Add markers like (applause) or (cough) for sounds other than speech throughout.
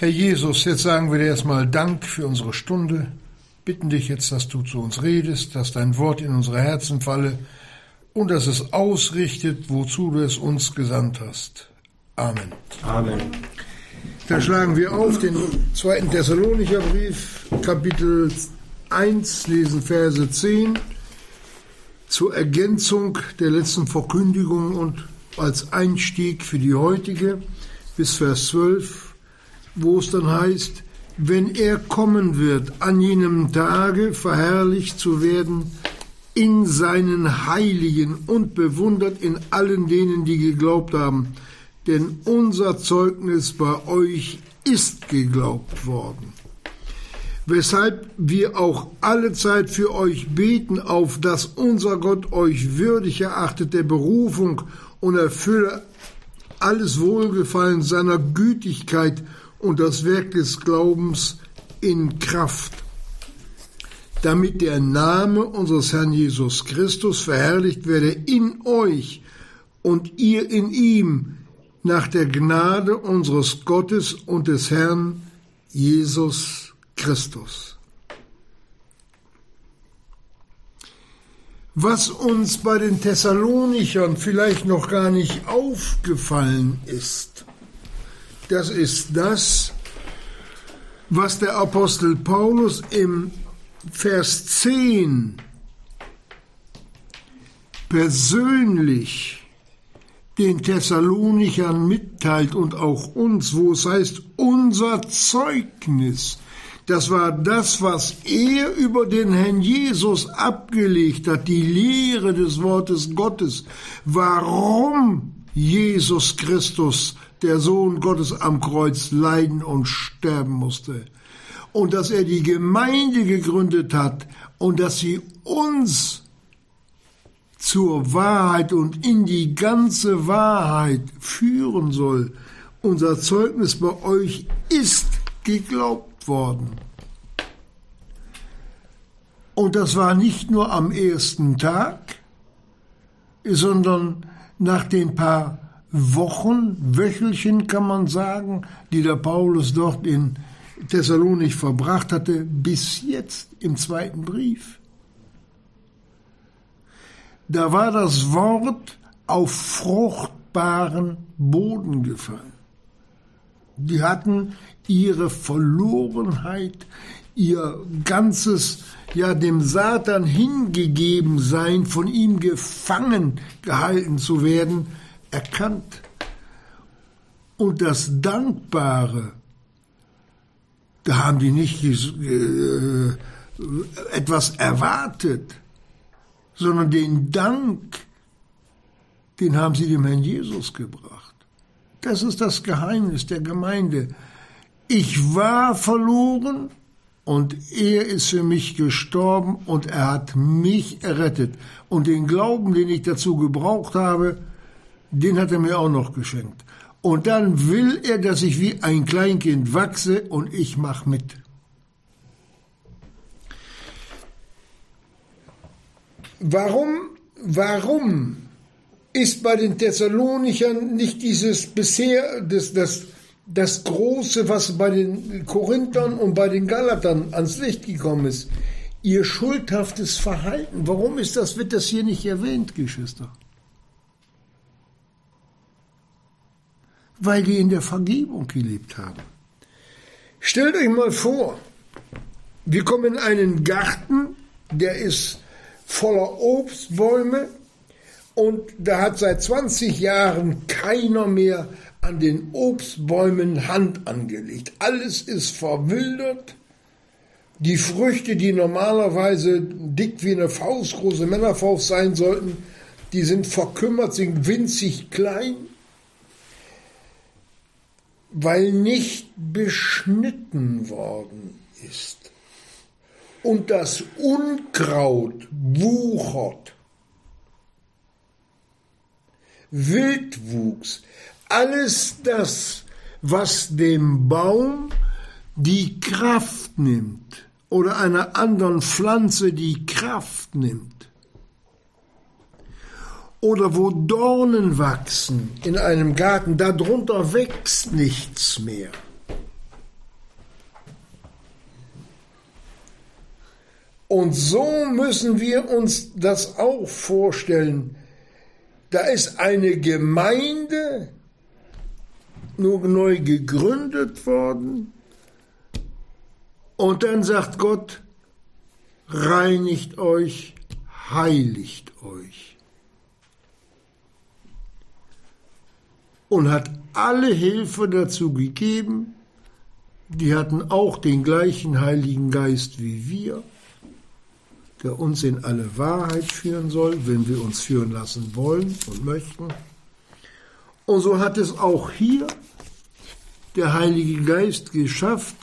Herr Jesus, jetzt sagen wir dir erstmal Dank für unsere Stunde, bitten dich jetzt, dass du zu uns redest, dass dein Wort in unsere Herzen falle und dass es ausrichtet, wozu du es uns gesandt hast. Amen. Amen. Da schlagen wir auf den zweiten Thessalonicher Brief, Kapitel 1, lesen Verse 10 zur Ergänzung der letzten Verkündigung und als Einstieg für die heutige bis Vers 12, wo es dann heißt, wenn er kommen wird, an jenem Tage verherrlicht zu werden, in seinen Heiligen und bewundert in allen denen, die geglaubt haben. Denn unser Zeugnis bei euch ist geglaubt worden weshalb wir auch alle Zeit für euch beten, auf dass unser Gott euch würdig erachtet der Berufung und erfülle alles Wohlgefallen seiner Gütigkeit und das Werk des Glaubens in Kraft, damit der Name unseres Herrn Jesus Christus verherrlicht werde in euch und ihr in ihm nach der Gnade unseres Gottes und des Herrn Jesus Christus. Was uns bei den Thessalonichern vielleicht noch gar nicht aufgefallen ist, das ist das, was der Apostel Paulus im Vers 10 persönlich den Thessalonichern mitteilt und auch uns, wo es heißt, unser Zeugnis das war das, was er über den Herrn Jesus abgelegt hat, die Lehre des Wortes Gottes. Warum Jesus Christus, der Sohn Gottes, am Kreuz leiden und sterben musste. Und dass er die Gemeinde gegründet hat und dass sie uns zur Wahrheit und in die ganze Wahrheit führen soll. Unser Zeugnis bei euch ist geglaubt worden. Und das war nicht nur am ersten Tag, sondern nach den paar Wochen, Wöchelchen kann man sagen, die der Paulus dort in Thessalonich verbracht hatte, bis jetzt im zweiten Brief. Da war das Wort auf fruchtbaren Boden gefallen. Die hatten ihre Verlorenheit, ihr ganzes, ja, dem Satan hingegeben sein, von ihm gefangen gehalten zu werden, erkannt. Und das Dankbare, da haben die nicht äh, etwas erwartet, sondern den Dank, den haben sie dem Herrn Jesus gebracht. Das ist das Geheimnis der Gemeinde. Ich war verloren und er ist für mich gestorben und er hat mich errettet. Und den Glauben, den ich dazu gebraucht habe, den hat er mir auch noch geschenkt. Und dann will er, dass ich wie ein Kleinkind wachse und ich mache mit. Warum, warum ist bei den Thessalonichern nicht dieses bisher, das, das, das Große, was bei den Korinthern und bei den Galatern ans Licht gekommen ist, ihr schuldhaftes Verhalten. Warum ist das, wird das hier nicht erwähnt, Geschwister? Weil die in der Vergebung gelebt haben. Stellt euch mal vor, wir kommen in einen Garten, der ist voller Obstbäume und da hat seit 20 Jahren keiner mehr an den Obstbäumen Hand angelegt. Alles ist verwildert. Die Früchte, die normalerweise dick wie eine Faust, große Männerfaust sein sollten, die sind verkümmert, sind winzig klein, weil nicht beschnitten worden ist. Und das Unkraut wuchert. Wildwuchs, alles das, was dem Baum die Kraft nimmt oder einer anderen Pflanze die Kraft nimmt oder wo Dornen wachsen in einem Garten, darunter wächst nichts mehr. Und so müssen wir uns das auch vorstellen. Da ist eine Gemeinde nur neu gegründet worden. Und dann sagt Gott, reinigt euch, heiligt euch. Und hat alle Hilfe dazu gegeben, die hatten auch den gleichen Heiligen Geist wie wir, der uns in alle Wahrheit führen soll, wenn wir uns führen lassen wollen und möchten. Und so hat es auch hier der Heilige Geist geschafft,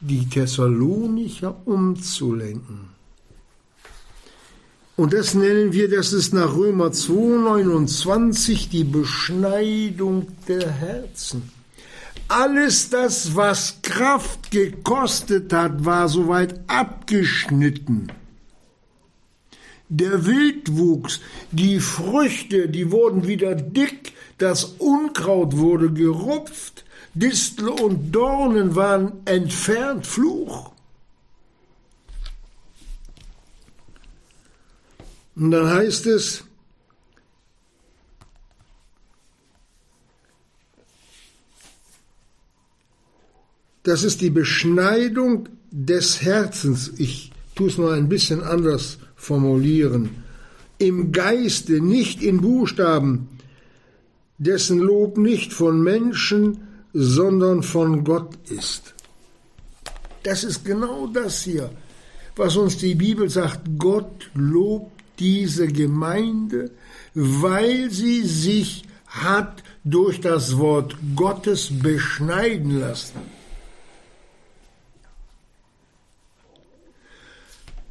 die Thessalonicher umzulenken. Und das nennen wir, das ist nach Römer 2,29 die Beschneidung der Herzen. Alles das, was Kraft gekostet hat, war soweit abgeschnitten. Der Wildwuchs, die Früchte, die wurden wieder dick, das Unkraut wurde gerupft, Distel und Dornen waren entfernt, Fluch. Und dann heißt es, das ist die Beschneidung des Herzens. Ich tue es mal ein bisschen anders formulieren. Im Geiste, nicht in Buchstaben, dessen Lob nicht von Menschen, sondern von Gott ist. Das ist genau das hier, was uns die Bibel sagt. Gott lobt diese Gemeinde, weil sie sich hat durch das Wort Gottes beschneiden lassen.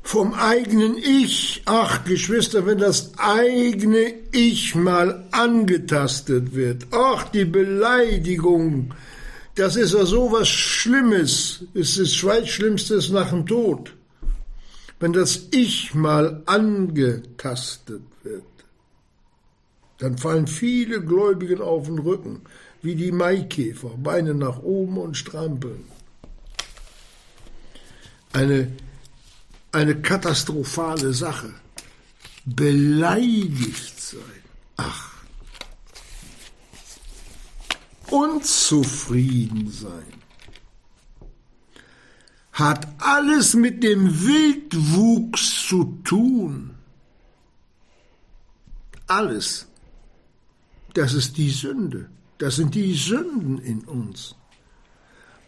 Vom eigenen Ich, ach Geschwister, wenn das eigene Ich mal angetastet wird, ach die Beleidigung, das ist ja so was Schlimmes, es ist das Schlimmstes nach dem Tod wenn das Ich mal angetastet wird, dann fallen viele Gläubigen auf den Rücken, wie die Maikäfer, Beine nach oben und strampeln. Eine, eine katastrophale Sache. Beleidigt sein. Ach. Unzufrieden sein hat alles mit dem Wildwuchs zu tun. Alles. Das ist die Sünde. Das sind die Sünden in uns,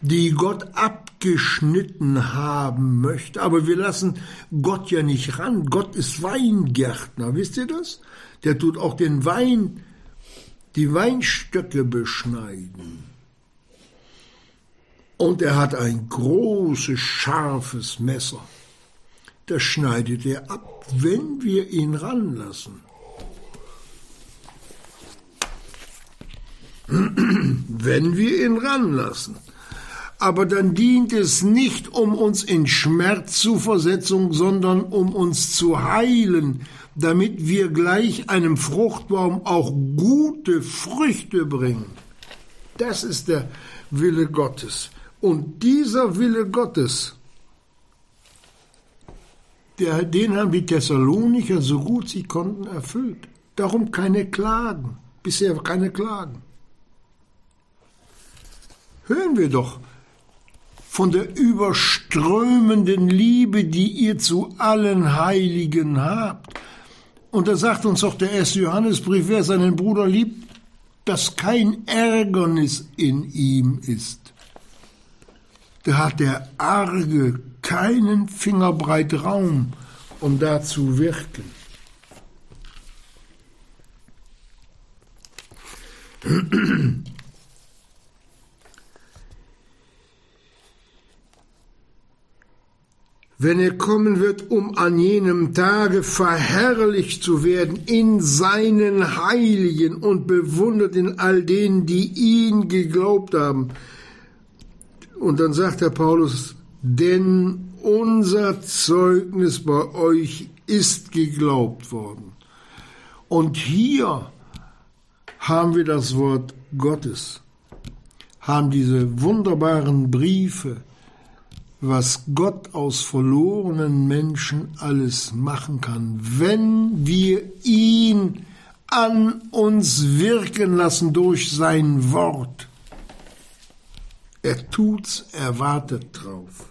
die Gott abgeschnitten haben möchte. Aber wir lassen Gott ja nicht ran. Gott ist Weingärtner, wisst ihr das? Der tut auch den Wein, die Weinstöcke beschneiden. Und er hat ein großes, scharfes Messer. Das schneidet er ab, wenn wir ihn ranlassen. (clears throat) wenn wir ihn ranlassen. Aber dann dient es nicht, um uns in Schmerz zu versetzen, sondern um uns zu heilen, damit wir gleich einem Fruchtbaum auch gute Früchte bringen. Das ist der Wille Gottes. Und dieser Wille Gottes, der, den haben die Thessalonicher so gut sie konnten erfüllt. Darum keine Klagen, bisher keine Klagen. Hören wir doch von der überströmenden Liebe, die ihr zu allen Heiligen habt. Und da sagt uns doch der erste Johannesbrief, wer seinen Bruder liebt, dass kein Ärgernis in ihm ist da hat der Arge keinen Fingerbreit Raum, um da zu wirken. (clears throat) wenn er kommen wird, um an jenem Tage verherrlicht zu werden in seinen Heiligen und bewundert in all denen, die ihn geglaubt haben. Und dann sagt der Paulus, denn unser Zeugnis bei euch ist geglaubt worden. Und hier haben wir das Wort Gottes, haben diese wunderbaren Briefe, was Gott aus verlorenen Menschen alles machen kann, wenn wir ihn an uns wirken lassen durch sein Wort. Er tut's, er wartet drauf.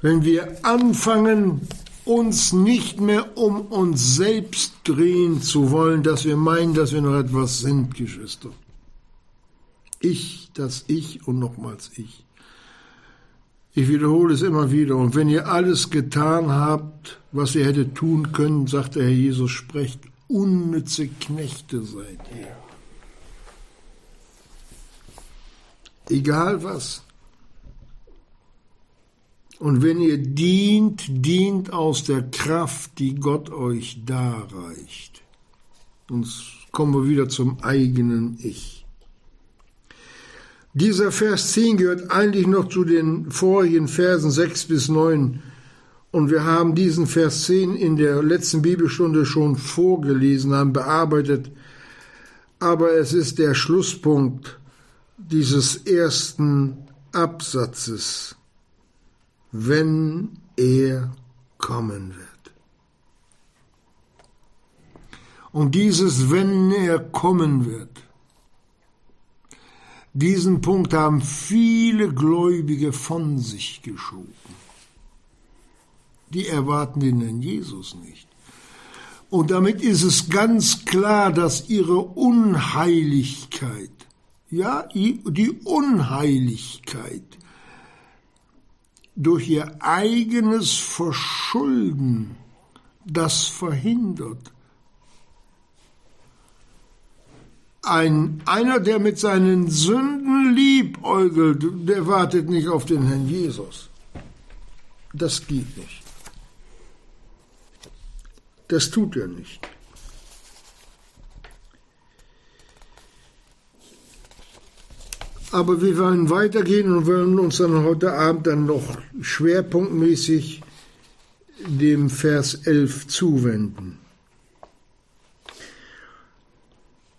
Wenn wir anfangen, uns nicht mehr um uns selbst drehen zu wollen, dass wir meinen, dass wir noch etwas sind, Geschwister. Ich, das Ich und nochmals ich. Ich wiederhole es immer wieder. Und wenn ihr alles getan habt, was ihr hättet tun können, sagt der Herr Jesus, sprecht, unnütze Knechte seid ihr. Egal was. Und wenn ihr dient, dient aus der Kraft, die Gott euch darreicht. Und kommen wir wieder zum eigenen Ich. Dieser Vers 10 gehört eigentlich noch zu den vorigen Versen 6 bis 9. Und wir haben diesen Vers 10 in der letzten Bibelstunde schon vorgelesen, haben bearbeitet. Aber es ist der Schlusspunkt dieses ersten Absatzes, wenn er kommen wird. Und dieses, wenn er kommen wird, diesen Punkt haben viele Gläubige von sich geschoben. Die erwarten den Herrn Jesus nicht. Und damit ist es ganz klar, dass ihre Unheiligkeit, ja, die Unheiligkeit durch ihr eigenes Verschulden das verhindert. Ein, einer, der mit seinen Sünden liebäugelt, der wartet nicht auf den Herrn Jesus. Das geht nicht. Das tut er nicht. Aber wir wollen weitergehen und wollen uns dann heute Abend dann noch schwerpunktmäßig dem Vers 11 zuwenden.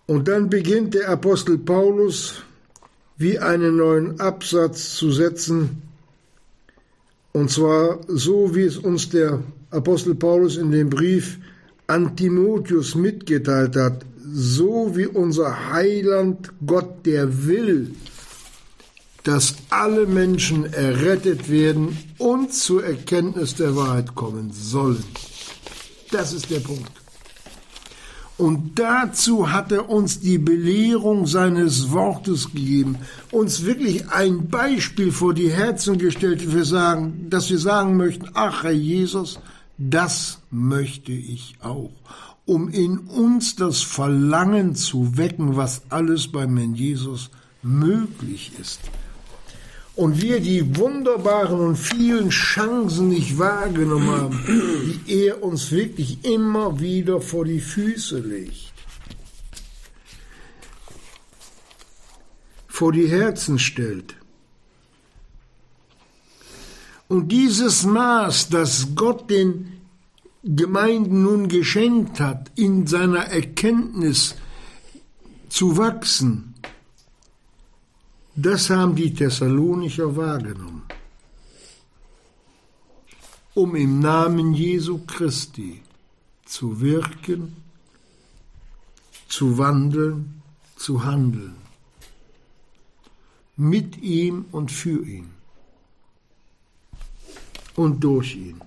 Und dann beginnt der Apostel Paulus wie einen neuen Absatz zu setzen, und zwar so, wie es uns der Apostel Paulus in dem Brief an Timotheus mitgeteilt hat, so wie unser Heiland Gott, der will, dass alle Menschen errettet werden und zur Erkenntnis der Wahrheit kommen sollen. Das ist der Punkt. Und dazu hat er uns die Belehrung seines Wortes gegeben, uns wirklich ein Beispiel vor die Herzen gestellt, dass wir sagen, dass wir sagen möchten, ach Herr Jesus, das möchte ich auch, um in uns das Verlangen zu wecken, was alles beim Herrn Jesus möglich ist und wir die wunderbaren und vielen Chancen nicht wahrgenommen haben, die er uns wirklich immer wieder vor die Füße legt, vor die Herzen stellt. Und dieses Maß, das Gott den Gemeinden nun geschenkt hat, in seiner Erkenntnis zu wachsen, das haben die Thessalonicher wahrgenommen. Um im Namen Jesu Christi zu wirken, zu wandeln, zu handeln. Mit ihm und für ihn. Und durch ihn.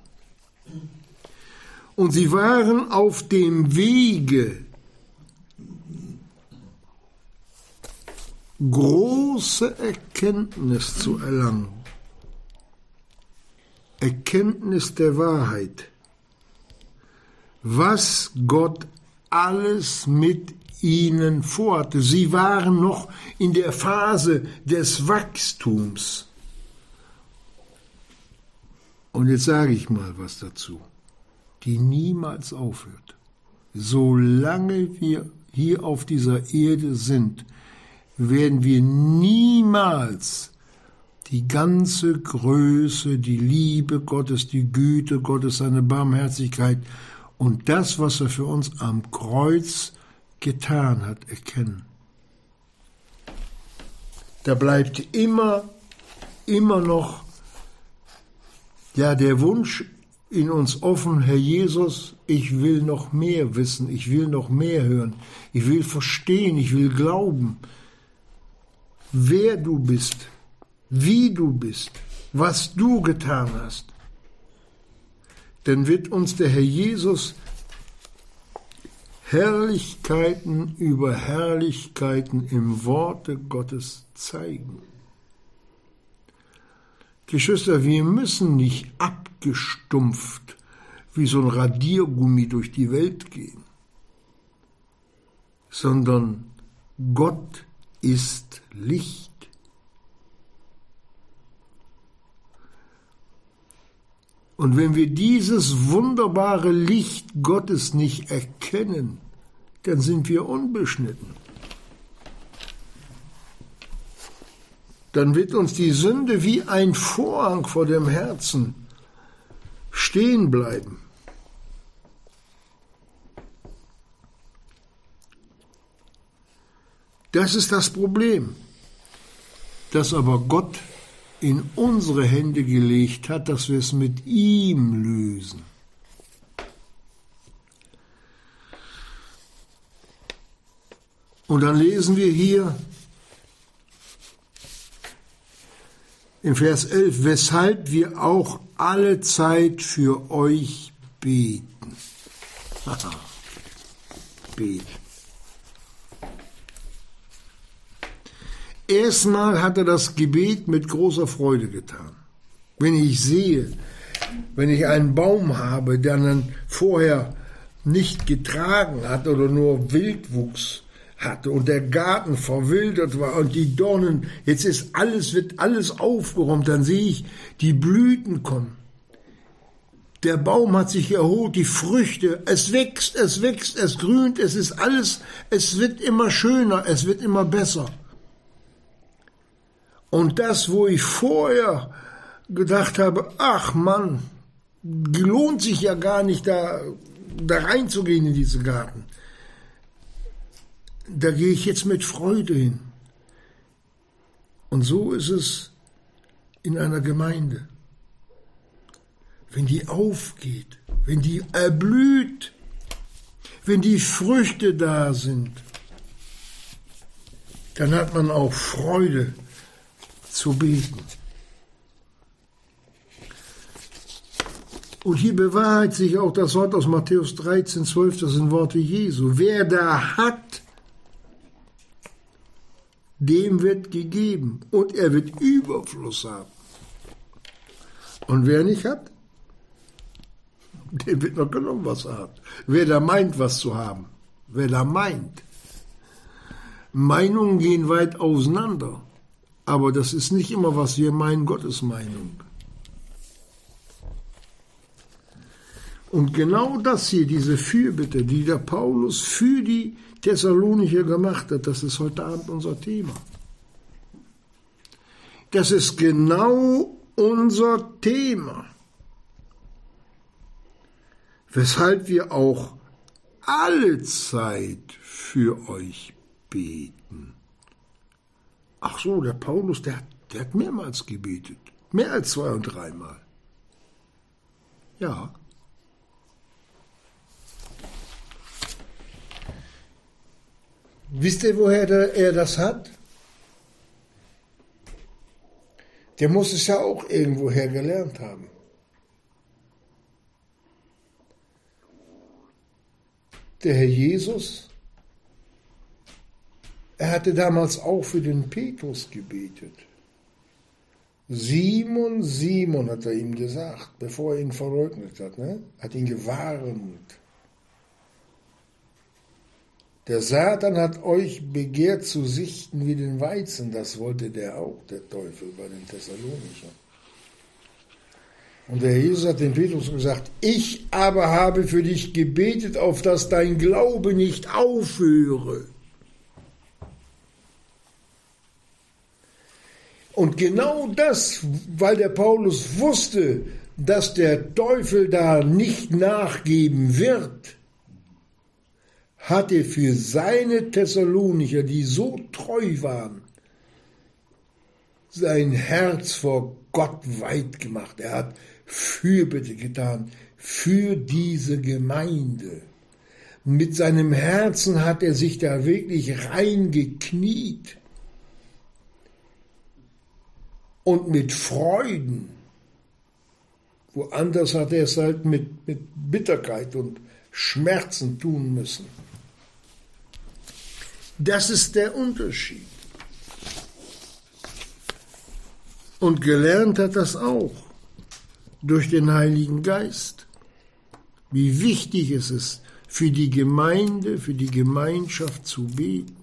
Und sie waren auf dem Wege große Erkenntnis zu erlangen. Erkenntnis der Wahrheit. Was Gott alles mit ihnen vorhatte. Sie waren noch in der Phase des Wachstums. Und jetzt sage ich mal was dazu, die niemals aufhört. Solange wir hier auf dieser Erde sind, werden wir niemals die ganze Größe, die Liebe Gottes, die Güte Gottes, seine Barmherzigkeit und das, was er für uns am Kreuz getan hat, erkennen. Da bleibt immer immer noch ja der Wunsch in uns offen, Herr Jesus, ich will noch mehr wissen, ich will noch mehr hören, ich will verstehen, ich will glauben, wer du bist, wie du bist, was du getan hast. Dann wird uns der Herr Jesus Herrlichkeiten über Herrlichkeiten im Worte Gottes zeigen. Geschwister, wir müssen nicht abgestumpft wie so ein Radiergummi durch die Welt gehen, sondern Gott ist Licht. Und wenn wir dieses wunderbare Licht Gottes nicht erkennen, dann sind wir unbeschnitten. Dann wird uns die Sünde wie ein Vorhang vor dem Herzen stehen bleiben. Das ist das Problem, das aber Gott in unsere Hände gelegt hat, dass wir es mit ihm lösen. Und dann lesen wir hier im Vers 11, weshalb wir auch alle Zeit für euch beten. (laughs) beten. Erstmal hat er das Gebet mit großer Freude getan. Wenn ich sehe, wenn ich einen Baum habe, der dann vorher nicht getragen hat oder nur Wildwuchs hatte und der Garten verwildert war und die Dornen, jetzt ist alles, wird alles aufgeräumt, dann sehe ich, die Blüten kommen. Der Baum hat sich erholt, die Früchte, es wächst, es wächst, es grünt, es ist alles, es wird immer schöner, es wird immer besser. Und das, wo ich vorher gedacht habe, ach Mann, lohnt sich ja gar nicht da, da reinzugehen in diese Garten. Da gehe ich jetzt mit Freude hin. Und so ist es in einer Gemeinde. Wenn die aufgeht, wenn die erblüht, wenn die Früchte da sind, dann hat man auch Freude zu beten. Und hier bewahrheit sich auch das Wort aus Matthäus 13, 12, das sind Worte Jesu. Wer da hat, dem wird gegeben und er wird Überfluss haben. Und wer nicht hat, dem wird noch genommen, was er hat. Wer da meint, was zu haben, wer da meint. Meinungen gehen weit auseinander. Aber das ist nicht immer, was wir meinen, Gottes Meinung. Und genau das hier, diese Fürbitte, die der Paulus für die Thessalonicher gemacht hat, das ist heute Abend unser Thema. Das ist genau unser Thema. Weshalb wir auch alle Zeit für euch beten. Ach so, der Paulus, der, der hat mehrmals gebetet. Mehr als zwei und dreimal. Ja. Wisst ihr, woher der, er das hat? Der muss es ja auch irgendwoher gelernt haben. Der Herr Jesus er hatte damals auch für den Petrus gebetet. Simon, Simon, hat er ihm gesagt, bevor er ihn verleugnet hat, ne? hat ihn gewarnt. Der Satan hat euch begehrt zu sichten wie den Weizen, das wollte der auch, der Teufel bei den Thessalonichern. Und der Jesus hat dem Petrus gesagt, ich aber habe für dich gebetet, auf dass dein Glaube nicht aufhöre. Und genau das, weil der Paulus wusste, dass der Teufel da nicht nachgeben wird, hat er für seine Thessalonicher, die so treu waren, sein Herz vor Gott weit gemacht. Er hat Fürbitte getan für diese Gemeinde. Mit seinem Herzen hat er sich da wirklich reingekniet und mit Freuden. Woanders hat er es halt mit, mit Bitterkeit und Schmerzen tun müssen. Das ist der Unterschied. Und gelernt hat das auch durch den Heiligen Geist. Wie wichtig es ist, für die Gemeinde, für die Gemeinschaft zu beten.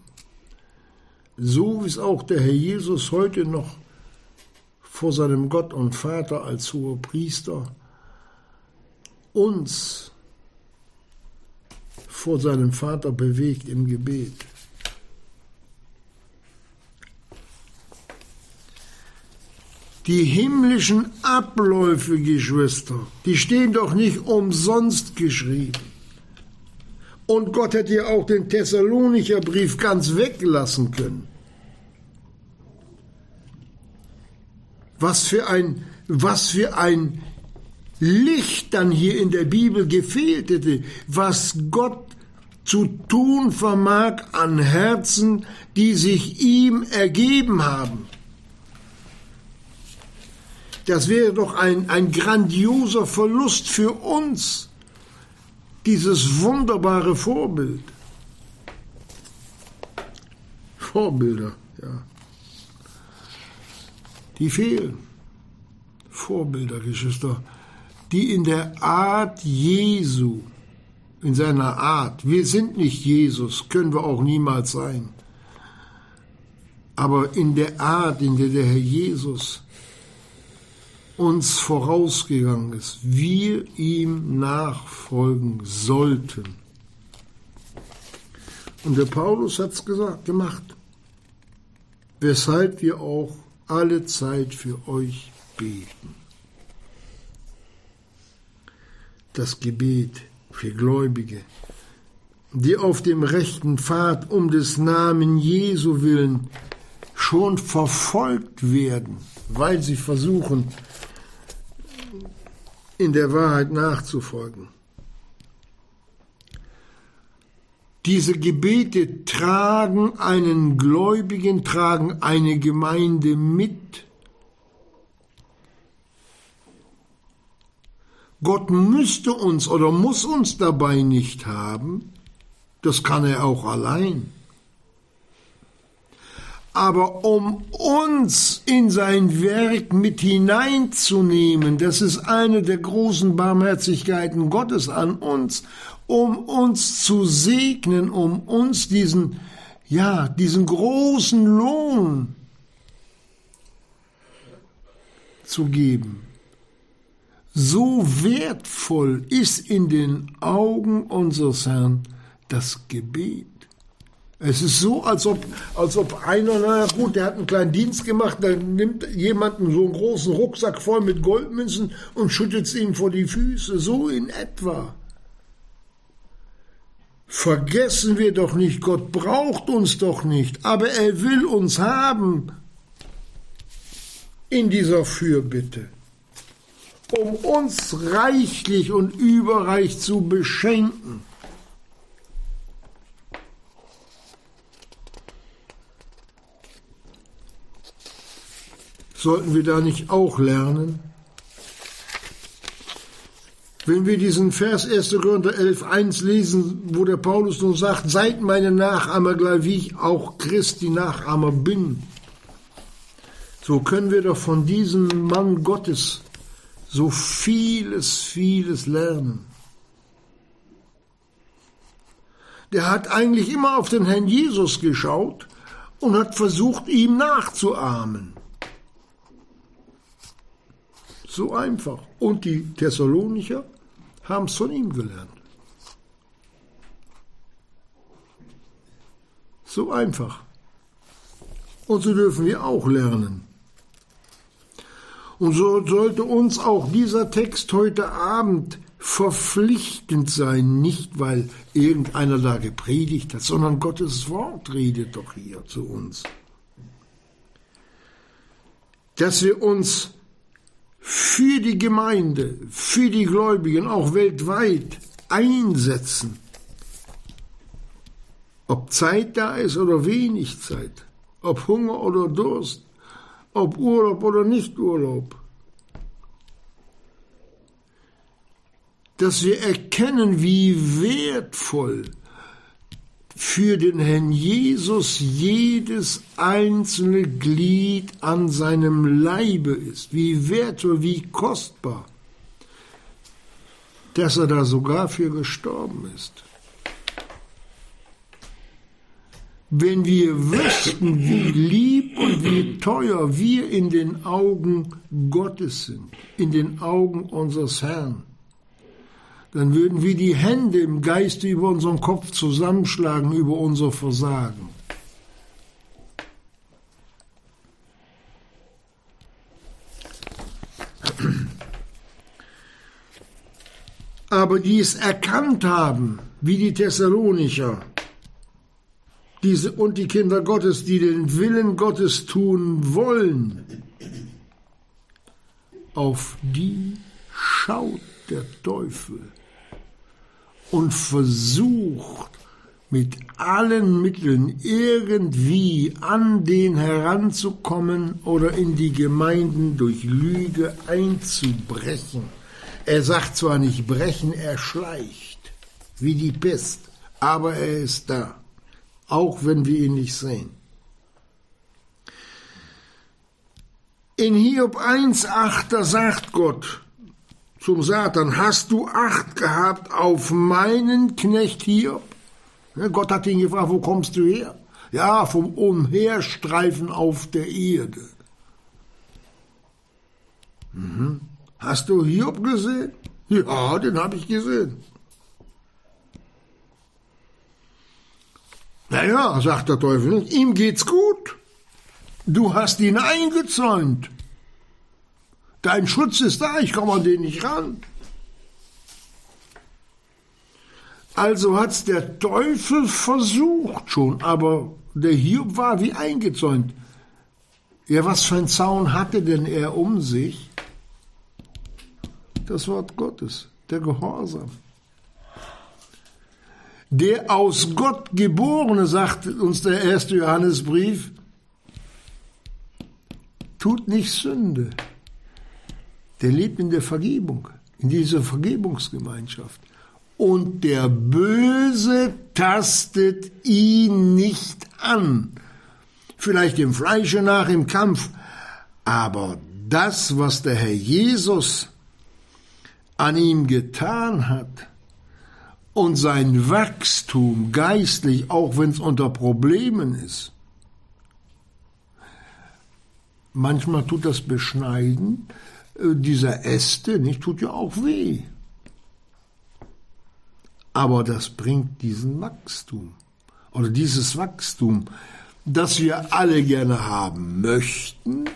So wie es auch der Herr Jesus heute noch vor seinem Gott und Vater als hoher Priester uns vor seinem Vater bewegt im Gebet. Die himmlischen Abläufe, Geschwister, die stehen doch nicht umsonst geschrieben. Und Gott hätte ja auch den Thessalonicher Brief ganz weglassen können. Was für ein, was für ein Licht dann hier in der Bibel gefehlt hätte, was Gott zu tun vermag an Herzen, die sich ihm ergeben haben. Das wäre doch ein, ein grandioser Verlust für uns, dieses wunderbare Vorbild. Vorbilder, ja die fehlen. Vorbilder, Geschwister, die in der Art Jesu, in seiner Art, wir sind nicht Jesus, können wir auch niemals sein, aber in der Art, in der der Herr Jesus uns vorausgegangen ist, wir ihm nachfolgen sollten. Und der Paulus hat es gemacht, weshalb wir auch alle Zeit für euch beten. Das Gebet für Gläubige, die auf dem rechten Pfad um des Namen Jesu willen schon verfolgt werden, weil sie versuchen, in der Wahrheit nachzufolgen. Diese Gebete tragen einen Gläubigen, tragen eine Gemeinde mit. Gott müsste uns oder muss uns dabei nicht haben, das kann er auch allein. Aber um uns in sein Werk mit hineinzunehmen, das ist eine der großen Barmherzigkeiten Gottes an uns, um uns zu segnen, um uns diesen, ja, diesen großen Lohn zu geben. So wertvoll ist in den Augen unseres Herrn das Gebet. Es ist so, als ob, als ob einer, na gut, der hat einen kleinen Dienst gemacht, dann nimmt jemanden so einen großen Rucksack voll mit Goldmünzen und schüttet es ihm vor die Füße. So in etwa. Vergessen wir doch nicht, Gott braucht uns doch nicht, aber er will uns haben in dieser Fürbitte, um uns reichlich und überreich zu beschenken. Sollten wir da nicht auch lernen? Wenn wir diesen Vers 1. Korinther 11, 1 lesen, wo der Paulus nun sagt, seid meine Nachahmer, gleich wie ich auch Christi Nachahmer bin, so können wir doch von diesem Mann Gottes so vieles, vieles lernen. Der hat eigentlich immer auf den Herrn Jesus geschaut und hat versucht, ihm nachzuahmen. So einfach. Und die Thessalonicher haben es von ihm gelernt. So einfach. Und so dürfen wir auch lernen. Und so sollte uns auch dieser Text heute Abend verpflichtend sein, nicht weil irgendeiner da gepredigt hat, sondern Gottes Wort redet doch hier zu uns. dass wir uns für die Gemeinde, für die Gläubigen, auch weltweit einsetzen. Ob Zeit da ist oder wenig Zeit, ob Hunger oder Durst, ob Urlaub oder nicht Urlaub. Dass wir erkennen, wie wertvoll für den Herrn Jesus jedes einzelne Glied an seinem Leibe ist, wie wertvoll, wie kostbar, dass er da sogar für gestorben ist. Wenn wir wüssten, wie lieb und wie teuer wir in den Augen Gottes sind, in den Augen unseres Herrn, dann würden wir die Hände im Geiste über unseren Kopf zusammenschlagen über unser Versagen. Aber die es erkannt haben, wie die Thessalonicher, diese und die Kinder Gottes, die den Willen Gottes tun wollen, auf die schaut der Teufel und versucht mit allen Mitteln irgendwie an den heranzukommen oder in die Gemeinden durch Lüge einzubrechen. Er sagt zwar nicht brechen, er schleicht wie die Pest, aber er ist da, auch wenn wir ihn nicht sehen. In Hiob 1,8, da sagt Gott, zum Satan, hast du Acht gehabt auf meinen Knecht Hiob? Gott hat ihn gefragt, wo kommst du her? Ja, vom Umherstreifen auf der Erde. Mhm. Hast du Hiob gesehen? Ja, den habe ich gesehen. Naja, sagt der Teufel, ihm geht's gut. Du hast ihn eingezäunt. Dein Schutz ist da, ich komme an den nicht ran. Also hat's der Teufel versucht schon, aber der Hiob war wie eingezäunt. Ja, was für ein Zaun hatte denn er um sich? Das Wort Gottes, der Gehorsam. Der aus Gott geborene, sagt uns der erste Johannesbrief, tut nicht Sünde der lebt in der Vergebung, in dieser Vergebungsgemeinschaft. Und der Böse tastet ihn nicht an. Vielleicht im Fleische nach im Kampf, aber das, was der Herr Jesus an ihm getan hat und sein Wachstum geistlich, auch wenn es unter Problemen ist, manchmal tut das beschneiden, dieser Äste, nicht, tut ja auch weh. Aber das bringt diesen Wachstum oder dieses Wachstum, das wir alle gerne haben möchten,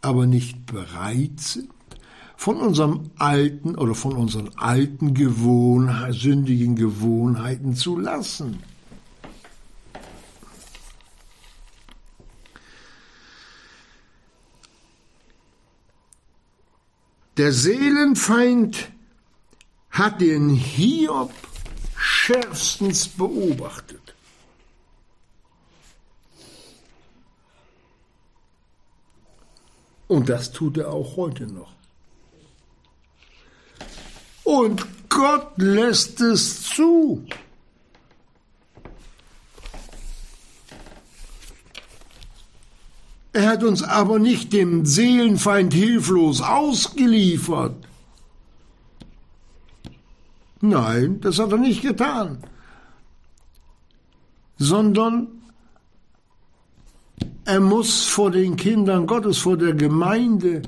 aber nicht bereit sind, von unserem alten oder von unseren alten Gewohnheiten, sündigen Gewohnheiten zu lassen. Der Seelenfeind hat den Hiob schärfstens beobachtet. Und das tut er auch heute noch. Und Gott lässt es zu. Er hat uns aber nicht dem Seelenfeind hilflos ausgeliefert. Nein, das hat er nicht getan, sondern er muss vor den Kindern Gottes, vor der Gemeinde,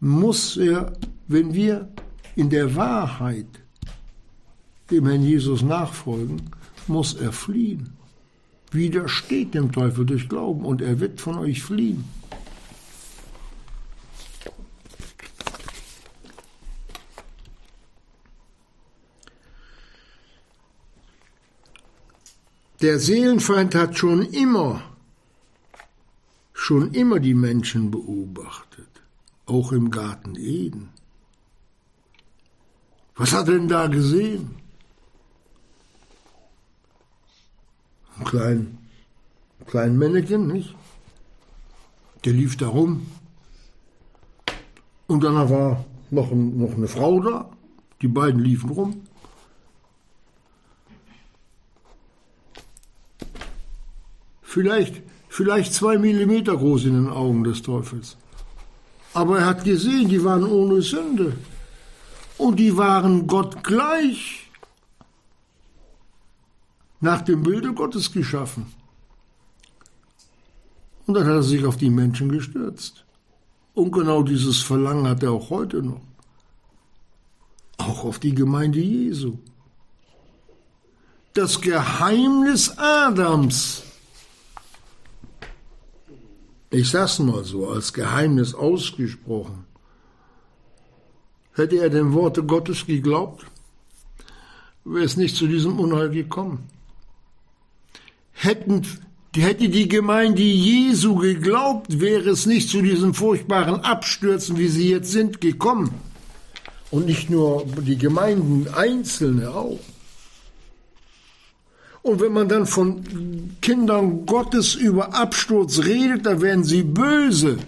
muss er, wenn wir in der Wahrheit dem Herrn Jesus nachfolgen, muss er fliehen. Widersteht dem Teufel durch Glauben und er wird von euch fliehen. Der Seelenfeind hat schon immer, schon immer die Menschen beobachtet, auch im Garten Eden. Was hat er denn da gesehen? Kleinen, kleinen Männchen, nicht? Der lief da rum. Und dann war noch, noch eine Frau da. Die beiden liefen rum. Vielleicht, vielleicht zwei Millimeter groß in den Augen des Teufels. Aber er hat gesehen, die waren ohne Sünde. Und die waren Gott gleich. Nach dem Bilde Gottes geschaffen. Und dann hat er sich auf die Menschen gestürzt. Und genau dieses Verlangen hat er auch heute noch. Auch auf die Gemeinde Jesu. Das Geheimnis Adams. Ich sag's mal so, als Geheimnis ausgesprochen. Hätte er dem Worte Gottes geglaubt, wäre es nicht zu diesem Unheil gekommen. Hätten Hätte die Gemeinde Jesu geglaubt, wäre es nicht zu diesen furchtbaren Abstürzen, wie sie jetzt sind, gekommen. Und nicht nur die Gemeinden Einzelne auch. Und wenn man dann von Kindern Gottes über Absturz redet, da werden sie böse,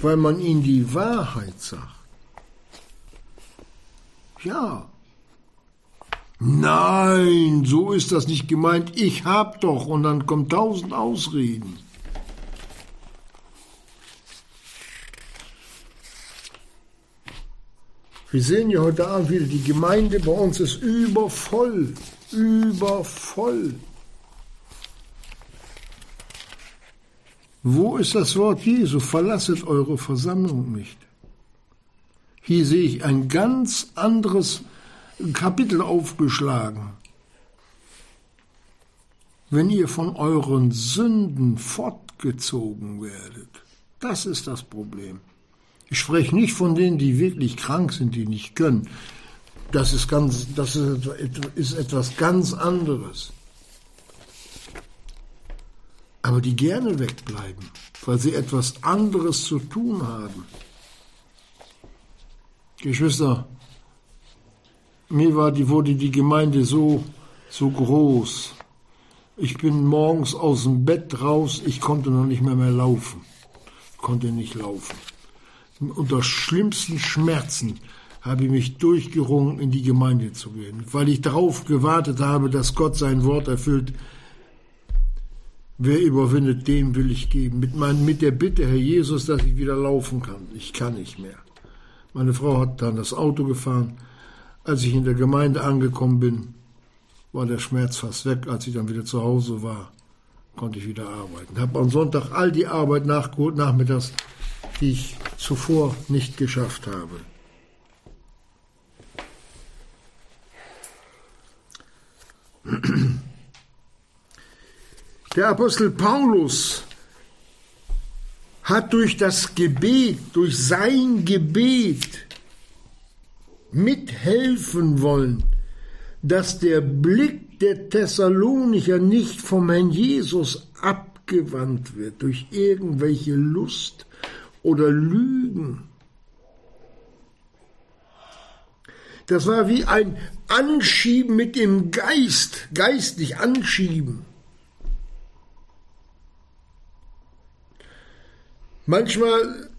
weil man ihnen die Wahrheit sagt. Ja, Nein, so ist das nicht gemeint. Ich hab doch. Und dann kommt tausend Ausreden. Wir sehen ja heute Abend wieder, die Gemeinde bei uns ist übervoll. Übervoll. Wo ist das Wort Jesu? Verlasset eure Versammlung nicht. Hier sehe ich ein ganz anderes Kapitel aufgeschlagen. Wenn ihr von euren Sünden fortgezogen werdet, das ist das Problem. Ich spreche nicht von denen, die wirklich krank sind, die nicht können. Das ist, ganz, das ist etwas ganz anderes. Aber die gerne wegbleiben, weil sie etwas anderes zu tun haben. Geschwister, mir war die, wurde die Gemeinde so, so groß. Ich bin morgens aus dem Bett raus, ich konnte noch nicht mehr mehr laufen. Konnte nicht laufen. Unter schlimmsten Schmerzen habe ich mich durchgerungen, in die Gemeinde zu gehen, weil ich darauf gewartet habe, dass Gott sein Wort erfüllt. Wer überwindet, dem will ich geben. Mit, mein, mit der Bitte, Herr Jesus, dass ich wieder laufen kann. Ich kann nicht mehr. Meine Frau hat dann das Auto gefahren als ich in der Gemeinde angekommen bin, war der Schmerz fast weg. Als ich dann wieder zu Hause war, konnte ich wieder arbeiten. Habe am Sonntag all die Arbeit nachgeholt, nachmittags, die ich zuvor nicht geschafft habe. Der Apostel Paulus hat durch das Gebet, durch sein Gebet mithelfen wollen, dass der Blick der Thessalonicher nicht vom Herrn Jesus abgewandt wird durch irgendwelche Lust oder Lügen. Das war wie ein Anschieben mit dem Geist, geistlich anschieben. Manchmal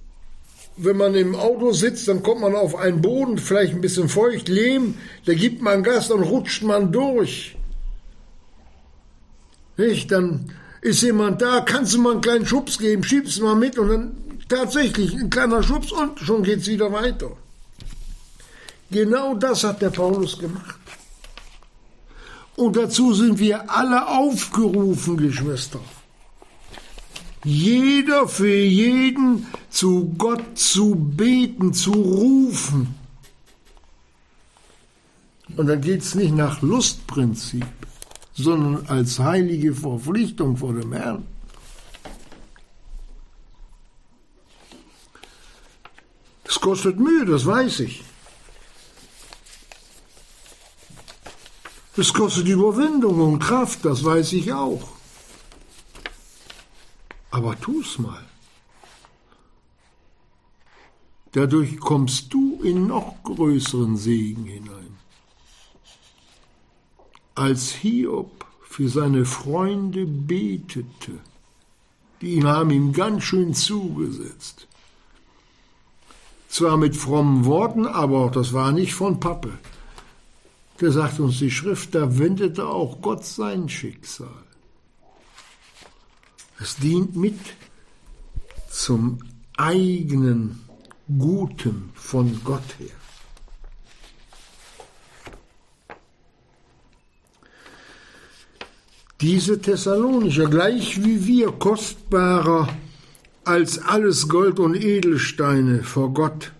wenn man im Auto sitzt, dann kommt man auf einen Boden, vielleicht ein bisschen feucht, Lehm, da gibt man Gas, dann rutscht man durch. Nicht? Dann ist jemand da, kannst du mal einen kleinen Schubs geben, schiebst mal mit und dann tatsächlich ein kleiner Schubs und schon geht es wieder weiter. Genau das hat der Paulus gemacht. Und dazu sind wir alle aufgerufen, Geschwister jeder für jeden zu Gott zu beten, zu rufen. Und dann geht es nicht nach Lustprinzip, sondern als heilige Verpflichtung vor dem Herrn. Es kostet Mühe, das weiß ich. Es kostet Überwindung und Kraft, das weiß ich auch. Aber tu's mal. Dadurch kommst du in noch größeren Segen hinein. Als Hiob für seine Freunde betete, die haben ihm ganz schön zugesetzt. Zwar mit frommen Worten, aber das war nicht von Pappe. Da sagt uns die Schrift, da wendete auch Gott sein Schicksal. Es dient mit zum eigenen Guten von Gott her. Diese Thessalonicher, gleich wie wir, kostbarer als alles Gold und Edelsteine vor Gott.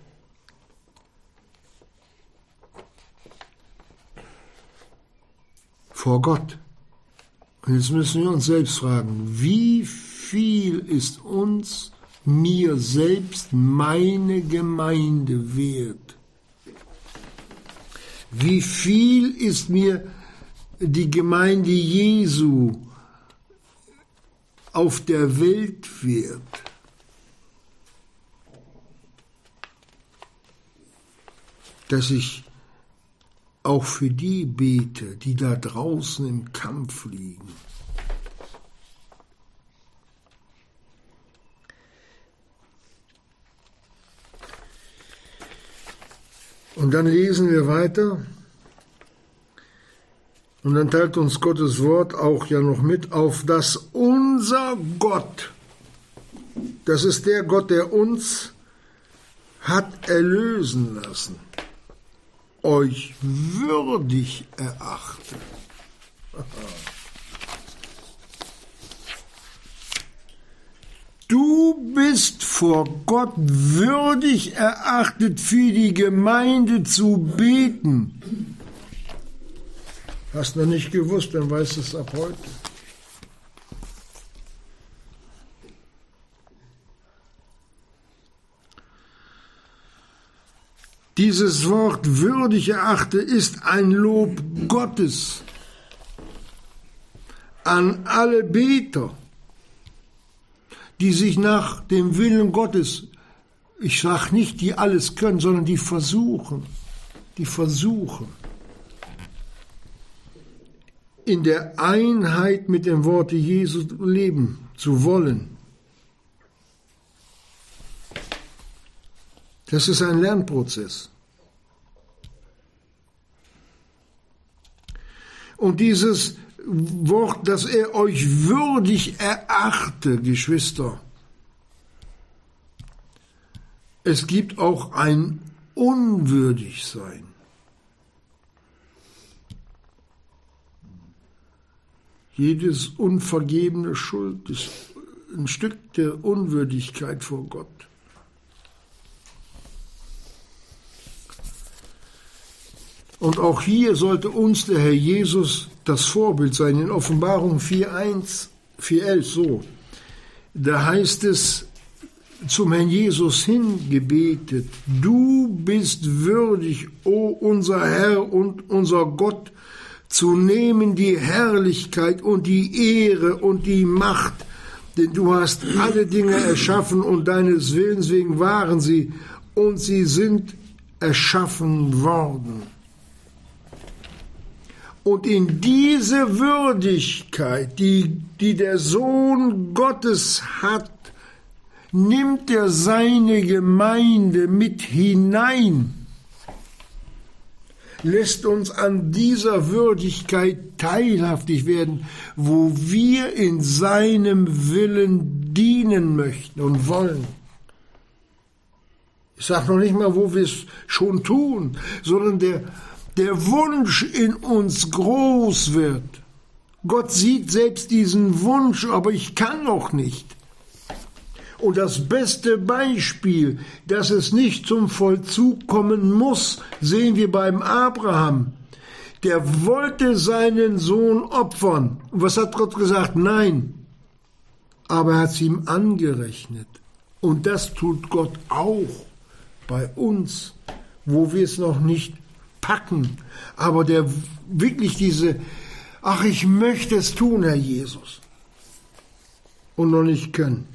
Vor Gott. Und jetzt müssen wir uns selbst fragen, wie viel ist uns, mir selbst, meine Gemeinde wert? Wie viel ist mir die Gemeinde Jesu auf der Welt wert? Dass ich auch für die bete, die da draußen im Kampf liegen. Und dann lesen wir weiter. Und dann teilt uns Gottes Wort auch ja noch mit, auf dass unser Gott, das ist der Gott, der uns hat erlösen lassen euch würdig erachten. Du bist vor Gott würdig erachtet, für die Gemeinde zu beten. Hast du noch nicht gewusst, dann weißt du es ab heute. Dieses Wort würdig erachte ist ein Lob Gottes an alle Beter, die sich nach dem Willen Gottes, ich sage nicht, die alles können, sondern die versuchen, die versuchen, in der Einheit mit dem Worte Jesu leben zu wollen. Das ist ein Lernprozess. Und dieses Wort, dass er euch würdig erachte, Geschwister, es gibt auch ein Unwürdigsein. Jedes unvergebene Schuld ist ein Stück der Unwürdigkeit vor Gott. Und auch hier sollte uns der Herr Jesus das Vorbild sein. In Offenbarung 4.1, 4.11 so. Da heißt es zum Herrn Jesus hingebetet, du bist würdig, o unser Herr und unser Gott, zu nehmen die Herrlichkeit und die Ehre und die Macht, denn du hast alle Dinge erschaffen und deines Willens wegen waren sie und sie sind erschaffen worden. Und in diese Würdigkeit, die, die der Sohn Gottes hat, nimmt er seine Gemeinde mit hinein, lässt uns an dieser Würdigkeit teilhaftig werden, wo wir in seinem Willen dienen möchten und wollen. Ich sage noch nicht mal, wo wir es schon tun, sondern der der Wunsch in uns groß wird. Gott sieht selbst diesen Wunsch, aber ich kann noch nicht. Und das beste Beispiel, dass es nicht zum Vollzug kommen muss, sehen wir beim Abraham. Der wollte seinen Sohn opfern. Und was hat Gott gesagt? Nein. Aber er hat es ihm angerechnet. Und das tut Gott auch bei uns, wo wir es noch nicht packen, aber der wirklich diese, ach, ich möchte es tun, Herr Jesus, und noch nicht können.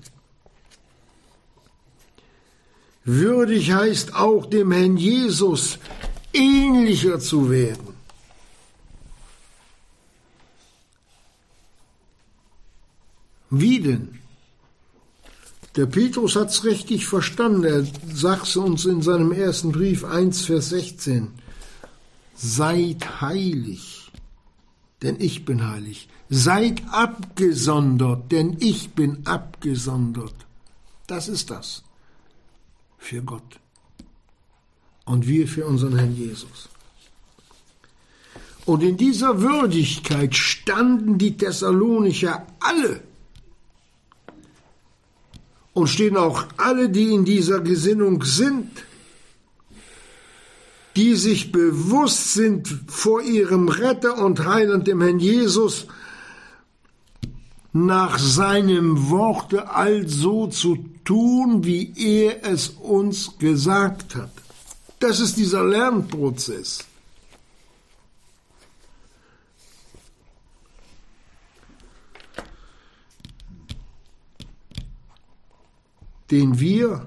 Würdig heißt auch dem Herrn Jesus ähnlicher zu werden. Wie denn? Der Petrus hat es richtig verstanden. Er sagt es uns in seinem ersten Brief 1, Vers 16. Seid heilig, denn ich bin heilig. Seid abgesondert, denn ich bin abgesondert. Das ist das für Gott und wir für unseren Herrn Jesus. Und in dieser Würdigkeit standen die Thessalonicher alle und stehen auch alle, die in dieser Gesinnung sind, die sich bewusst sind vor ihrem Retter und Heiland, dem Herrn Jesus, nach seinem Worte also zu tun, wie er es uns gesagt hat. Das ist dieser Lernprozess. den wir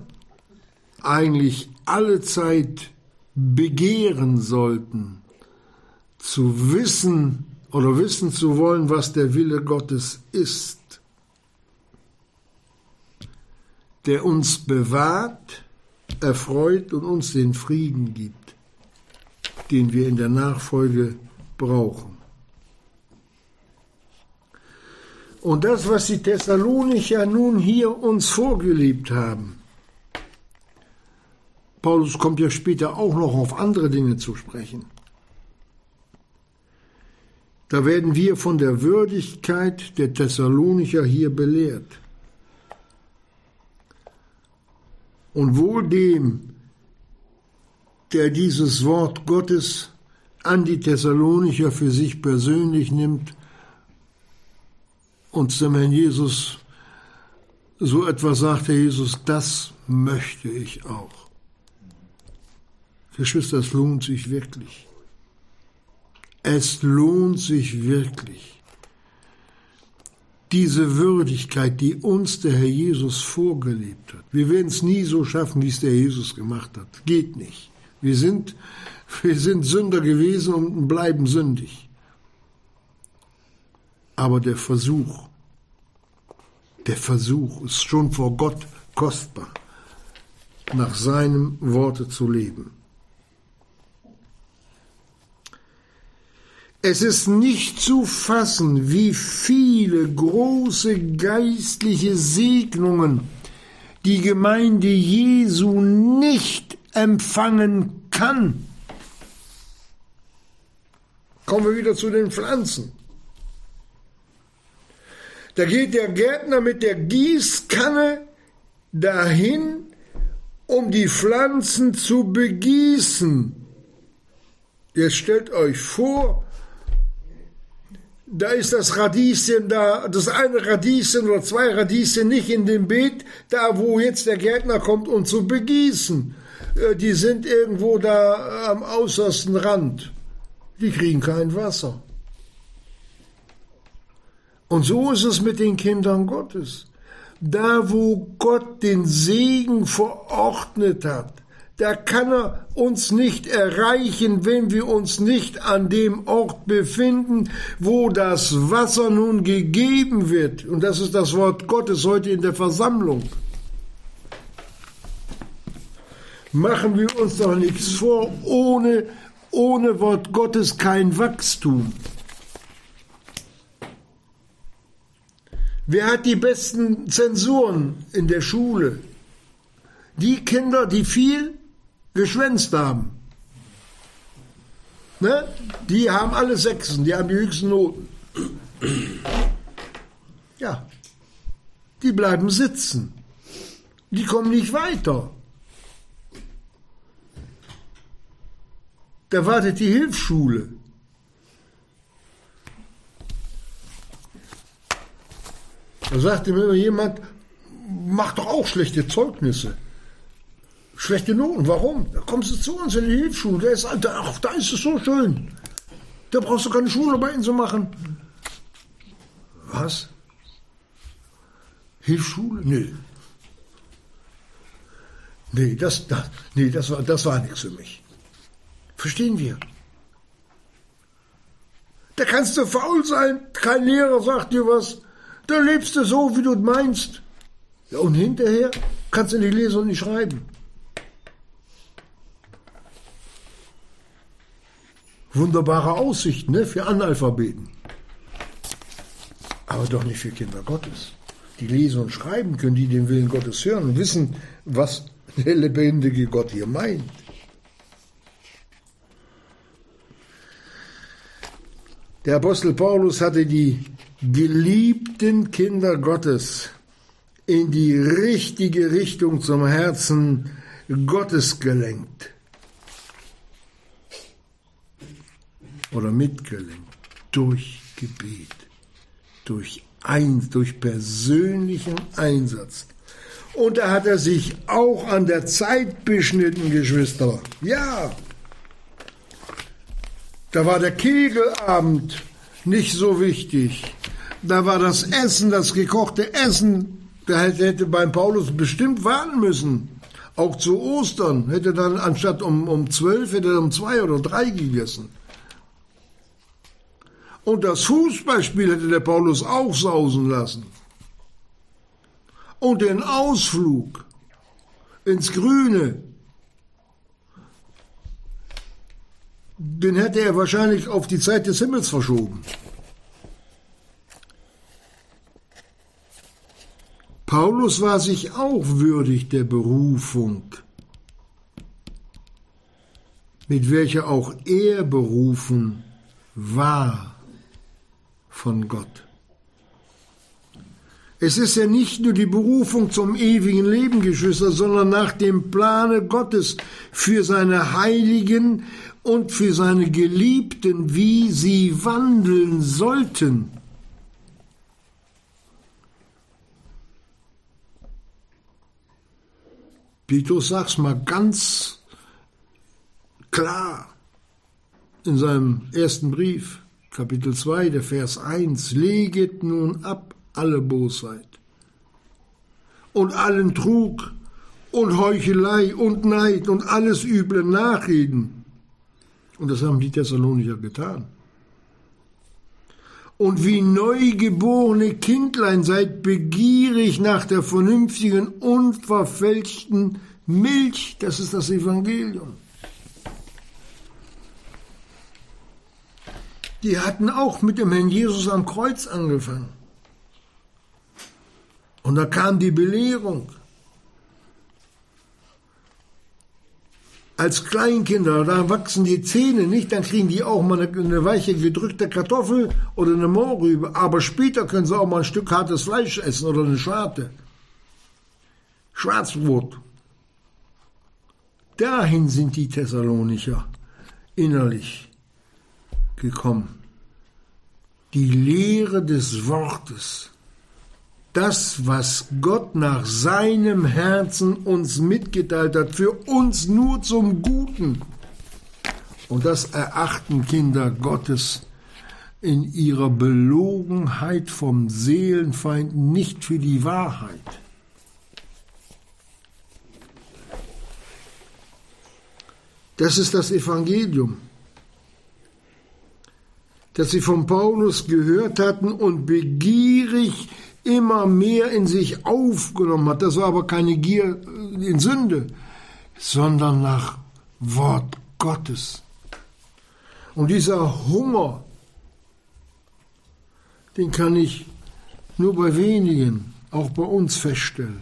eigentlich alle Zeit begehren sollten, zu wissen, oder wissen zu wollen, was der Wille Gottes ist, der uns bewahrt, erfreut und uns den Frieden gibt, den wir in der Nachfolge brauchen. Und das, was die Thessalonicher nun hier uns vorgelebt haben, Paulus kommt ja später auch noch auf andere Dinge zu sprechen. Da werden wir von der Würdigkeit der Thessalonicher hier belehrt. Und wohl dem, der dieses Wort Gottes an die Thessalonicher für sich persönlich nimmt und zum Herrn Jesus so etwas sagt, Herr Jesus, das möchte ich auch. Geschwister, es lohnt sich wirklich. Es lohnt sich wirklich. Diese Würdigkeit, die uns der Herr Jesus vorgelebt hat. Wir werden es nie so schaffen, wie es der Jesus gemacht hat. Geht nicht. Wir sind, wir sind Sünder gewesen und bleiben sündig. Aber der Versuch, der Versuch ist schon vor Gott kostbar, nach seinem Worte zu leben. Es ist nicht zu fassen, wie viele große geistliche Segnungen die Gemeinde Jesu nicht empfangen kann. Kommen wir wieder zu den Pflanzen. Da geht der Gärtner mit der Gießkanne dahin, um die Pflanzen zu begießen. Jetzt stellt euch vor, da ist das Radieschen da, das eine Radieschen oder zwei Radieschen nicht in dem Beet, da wo jetzt der Gärtner kommt, um zu begießen. Äh, die sind irgendwo da am äußersten Rand. Die kriegen kein Wasser. Und so ist es mit den Kindern Gottes. Da wo Gott den Segen verordnet hat, da kann er uns nicht erreichen, wenn wir uns nicht an dem Ort befinden, wo das Wasser nun gegeben wird. Und das ist das Wort Gottes heute in der Versammlung. Machen wir uns doch nichts vor, ohne, ohne Wort Gottes kein Wachstum. Wer hat die besten Zensuren in der Schule? Die Kinder, die viel geschwänzt haben. Ne? Die haben alle Sechsen, die haben die höchsten Noten. Ja, die bleiben sitzen. Die kommen nicht weiter. Da wartet die Hilfsschule. Da sagte mir jemand, mach doch auch schlechte Zeugnisse. Schlechte Noten, warum? Da kommst du zu uns in die Hilfsschule, da ist, ach, da ist es so schön. Da brauchst du keine Schularbeiten zu machen. Was? Hilfsschule? Nö. Nee, das, das, nee, das, war, das war nichts für mich. Verstehen wir? Da kannst du faul sein, kein Lehrer sagt dir was, da lebst du so, wie du meinst. Ja, und hinterher kannst du nicht lesen und nicht schreiben. Wunderbare Aussicht ne, für Analphabeten. Aber doch nicht für Kinder Gottes. Die lesen und schreiben können, die den Willen Gottes hören und wissen, was der lebendige Gott hier meint. Der Apostel Paulus hatte die geliebten Kinder Gottes in die richtige Richtung zum Herzen Gottes gelenkt. Oder mitgelenkt. Durch Gebet. Durch, ein, durch persönlichen Einsatz. Und da hat er sich auch an der Zeit beschnitten, Geschwister. Ja, da war der Kegelabend nicht so wichtig. Da war das Essen, das gekochte Essen, da hätte beim Paulus bestimmt warten müssen. Auch zu Ostern hätte dann anstatt um, um zwölf, hätte er um zwei oder drei gegessen. Und das Fußballspiel hätte der Paulus auch sausen lassen. Und den Ausflug ins Grüne den hätte er wahrscheinlich auf die Zeit des Himmels verschoben. Paulus war sich auch würdig der Berufung, mit welcher auch er berufen war von Gott. Es ist ja nicht nur die Berufung zum ewigen Leben, Geschwister, sondern nach dem Plane Gottes für seine Heiligen und für seine Geliebten, wie sie wandeln sollten. Petrus sagt's mal ganz klar in seinem ersten Brief, Kapitel 2, der Vers 1, leget nun ab alle Bosheit und allen Trug und Heuchelei und Neid und alles üble Nachreden und das haben die Thessalonicher getan. Und wie neugeborene Kindlein seid begierig nach der vernünftigen, unverfälschten Milch, das ist das Evangelium. Die hatten auch mit dem Herrn Jesus am Kreuz angefangen. Und da kam die Belehrung. als Kleinkinder, da wachsen die Zähne nicht, dann kriegen die auch mal eine, eine, weiche gedrückte Kartoffel oder eine Mohrrübe. Aber später können sie auch mal ein Stück hartes Fleisch essen oder eine Schwarte. Schwarzbrot. Dahin sind die Thessalonicher innerlich gekommen. Die Lehre des Wortes das, was Gott nach seinem Herzen uns mitgeteilt hat, für uns nur zum Guten. Und das erachten Kinder Gottes in ihrer Belogenheit vom Seelenfeind nicht für die Wahrheit. Das ist das Evangelium, das sie von Paulus gehört hatten und begierig immer mehr in sich aufgenommen hat. Das war aber keine Gier in Sünde, sondern nach Wort Gottes. Und dieser Hunger, den kann ich nur bei wenigen, auch bei uns feststellen.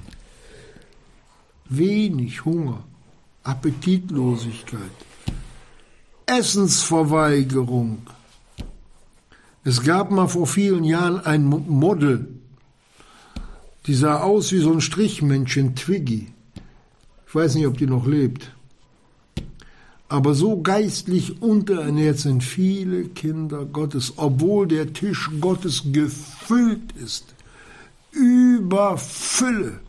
Wenig Hunger, Appetitlosigkeit, Essensverweigerung. Es gab mal vor vielen Jahren ein Model, die sah aus wie so ein Strichmännchen, Twiggy. Ich weiß nicht, ob die noch lebt. Aber so geistlich unterernährt sind viele Kinder Gottes, obwohl der Tisch Gottes gefüllt ist. Über Fülle.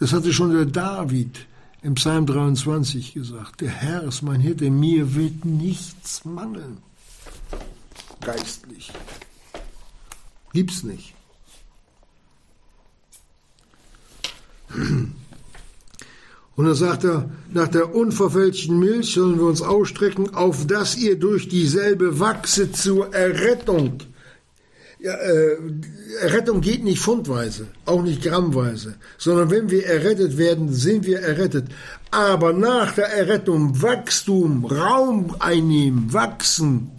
Das hatte schon der David im Psalm 23 gesagt. Der Herr ist mein Hirte, mir wird nichts mangeln. Geistlich. Gibt's nicht. Und dann sagt er, nach der unverfälschten Milch sollen wir uns ausstrecken, auf dass ihr durch dieselbe wachse zur Errettung. Ja, äh, Errettung geht nicht fundweise, auch nicht grammweise, sondern wenn wir errettet werden, sind wir errettet. Aber nach der Errettung Wachstum, Raum einnehmen, wachsen,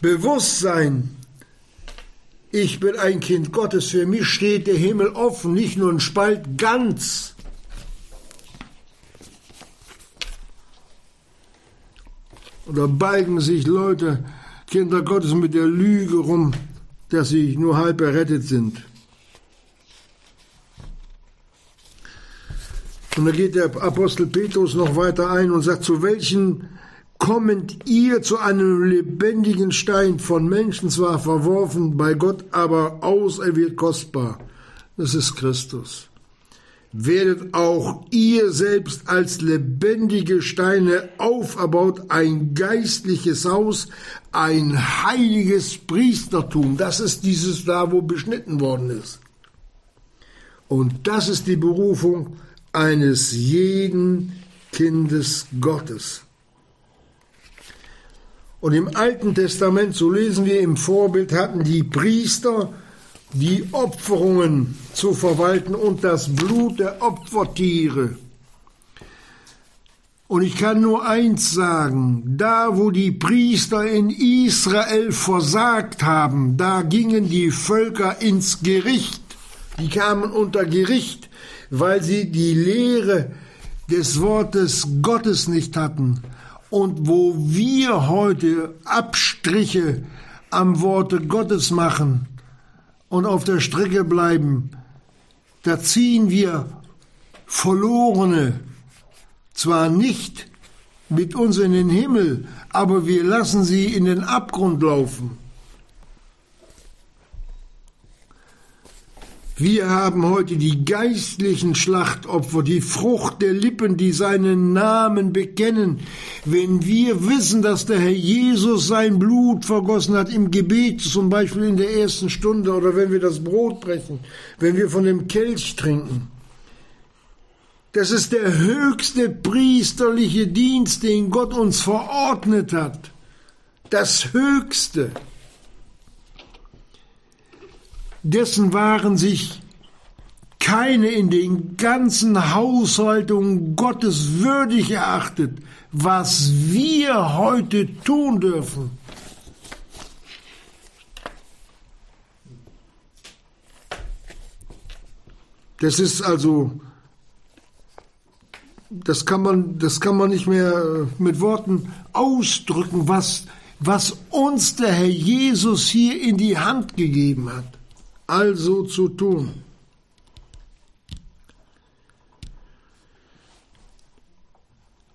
Bewusstsein, ich bin ein Kind Gottes, für mich steht der Himmel offen, nicht nur ein Spalt, ganz. Und da balgen sich Leute, Kinder Gottes, mit der Lüge rum, dass sie nur halb errettet sind. Und da geht der Apostel Petrus noch weiter ein und sagt, zu welchen kommt ihr zu einem lebendigen Stein, von Menschen zwar verworfen, bei Gott aber auserwählt kostbar. Das ist Christus werdet auch ihr selbst als lebendige Steine auferbaut, ein geistliches Haus, ein heiliges Priestertum. Das ist dieses da, wo beschnitten worden ist. Und das ist die Berufung eines jeden Kindes Gottes. Und im Alten Testament, so lesen wir im Vorbild, hatten die Priester die Opferungen zu verwalten und das Blut der Opfertiere. Und ich kann nur eins sagen, da wo die Priester in Israel versagt haben, da gingen die Völker ins Gericht, die kamen unter Gericht, weil sie die Lehre des Wortes Gottes nicht hatten. Und wo wir heute Abstriche am Worte Gottes machen, und auf der Strecke bleiben, da ziehen wir Verlorene zwar nicht mit uns in den Himmel, aber wir lassen sie in den Abgrund laufen. Wir haben heute die geistlichen Schlachtopfer, die Frucht der Lippen, die seinen Namen bekennen. Wenn wir wissen, dass der Herr Jesus sein Blut vergossen hat im Gebet, zum Beispiel in der ersten Stunde, oder wenn wir das Brot brechen, wenn wir von dem Kelch trinken, das ist der höchste priesterliche Dienst, den Gott uns verordnet hat. Das höchste dessen waren sich keine in den ganzen Haushaltungen Gottes würdig erachtet, was wir heute tun dürfen. Das ist also, das kann man, das kann man nicht mehr mit Worten ausdrücken, was, was uns der Herr Jesus hier in die Hand gegeben hat also zu tun.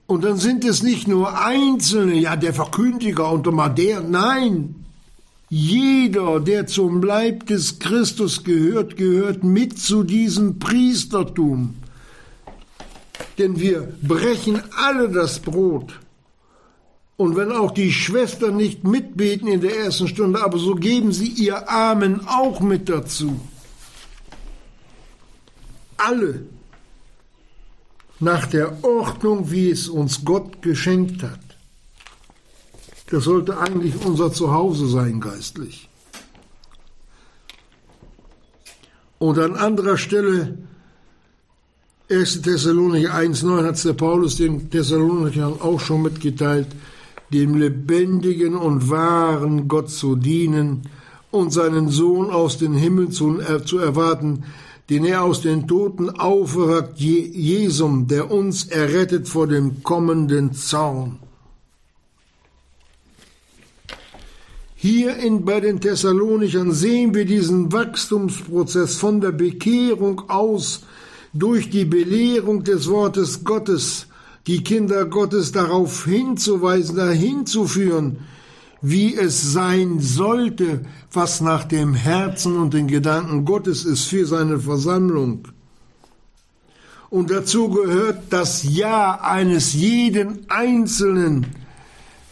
Und dann sind es nicht nur Einzelne, ja, der Verkündiger und der, nein, jeder, der zum Leib des Christus gehört, gehört mit zu diesem Priestertum. Denn wir brechen alle das Brot und wenn auch die Schwestern nicht mitbeten in der ersten Stunde, aber so geben sie ihr Amen auch mit dazu. Alle nach der Ordnung, wie es uns Gott geschenkt hat. Das sollte eigentlich unser Zuhause sein, geistlich. Und an anderer Stelle, 1. Thessalonicher 1,9 hat es der Paulus den Thessalonichern auch schon mitgeteilt, dem lebendigen und wahren Gott zu dienen und seinen Sohn aus den Himmeln zu, äh, zu erwarten, den er aus den Toten auferweckt, Jesum, der uns errettet vor dem kommenden Zorn. Hier in, bei den Thessalonichern sehen wir diesen Wachstumsprozess von der Bekehrung aus durch die Belehrung des Wortes Gottes die Kinder Gottes darauf hinzuweisen, dahin zu führen, wie es sein sollte, was nach dem Herzen und den Gedanken Gottes ist für seine Versammlung. Und dazu gehört das Ja eines jeden Einzelnen.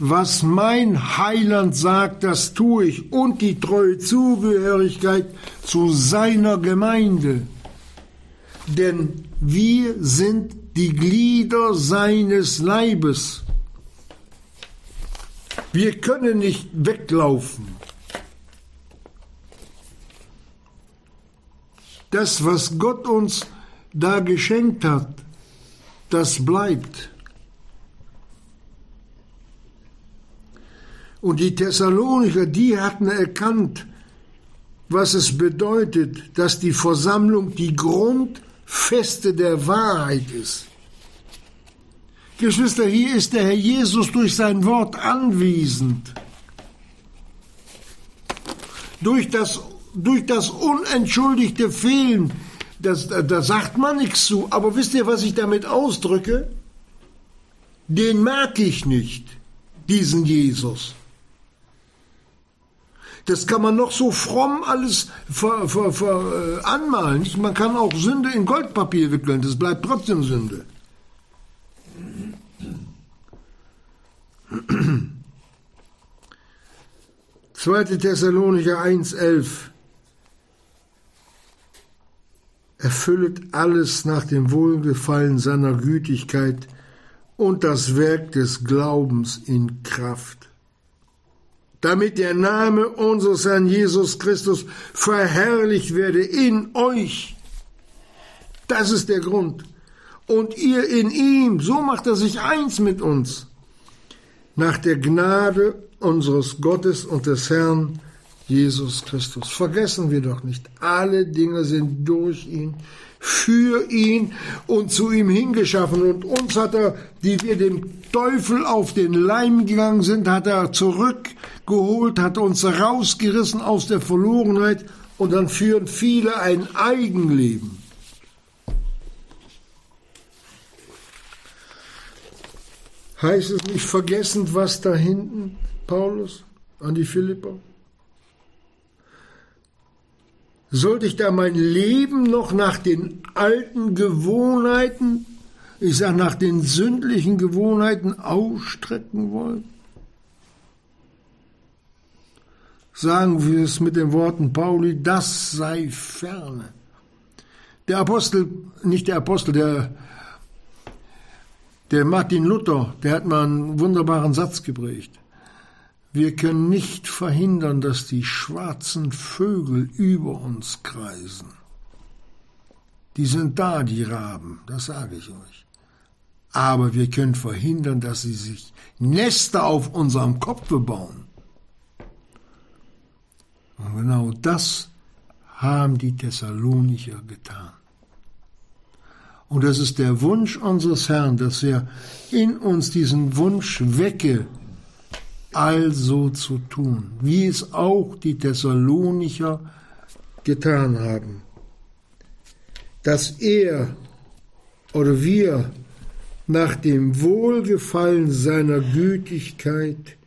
Was mein Heiland sagt, das tue ich. Und die treue Zugehörigkeit zu seiner Gemeinde. denn wir sind die Glieder seines Leibes. Wir können nicht weglaufen. Das, was Gott uns da geschenkt hat, das bleibt. Und die Thessalonicher, die hatten erkannt, was es bedeutet, dass die Versammlung die Grundfeste der Wahrheit ist. Geschwister, hier ist der Herr Jesus durch sein Wort anwesend. Durch das, durch das unentschuldigte Fehlen, das, da sagt man nichts zu. Aber wisst ihr, was ich damit ausdrücke? Den mag ich nicht, diesen Jesus. Das kann man noch so fromm alles ver, ver, ver, äh, anmalen. Man kann auch Sünde in Goldpapier wickeln, das bleibt trotzdem Sünde. (clears throat) 2. Thessalonicher 1,11 Erfüllet alles nach dem Wohlgefallen seiner Gütigkeit und das Werk des Glaubens in Kraft, damit der Name unseres Herrn Jesus Christus verherrlicht werde in euch. Das ist der Grund. Und ihr in ihm, so macht er sich eins mit uns nach der Gnade unseres Gottes und des Herrn Jesus Christus. Vergessen wir doch nicht, alle Dinge sind durch ihn, für ihn und zu ihm hingeschaffen. Und uns hat er, die wir dem Teufel auf den Leim gegangen sind, hat er zurückgeholt, hat uns rausgerissen aus der Verlorenheit und dann führen viele ein Eigenleben. Heißt es nicht vergessen, was da hinten, Paulus, an die Philipper? Sollte ich da mein Leben noch nach den alten Gewohnheiten, ich sage nach den sündlichen Gewohnheiten ausstrecken wollen? Sagen wir es mit den Worten Pauli, das sei ferne. Der Apostel, nicht der Apostel, der der Martin Luther, der hat mal einen wunderbaren Satz geprägt. Wir können nicht verhindern, dass die schwarzen Vögel über uns kreisen. Die sind da, die Raben, das sage ich euch. Aber wir können verhindern, dass sie sich Nester auf unserem Kopf bauen. Und genau das haben die Thessalonicher getan. Und das ist der Wunsch unseres Herrn, dass er in uns diesen Wunsch wecke, also zu tun, wie es auch die Thessalonicher getan haben. Dass er oder wir nach dem Wohlgefallen seiner Gütigkeit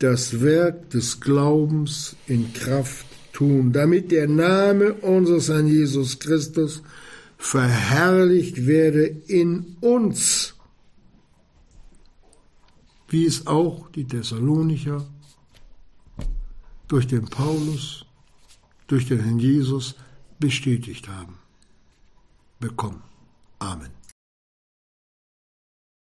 das Werk des Glaubens in Kraft tun, damit der Name unseres Herrn Jesus Christus verherrlicht werde in uns, wie es auch die Thessalonicher durch den Paulus, durch den Herrn Jesus bestätigt haben. Bekommen. Amen.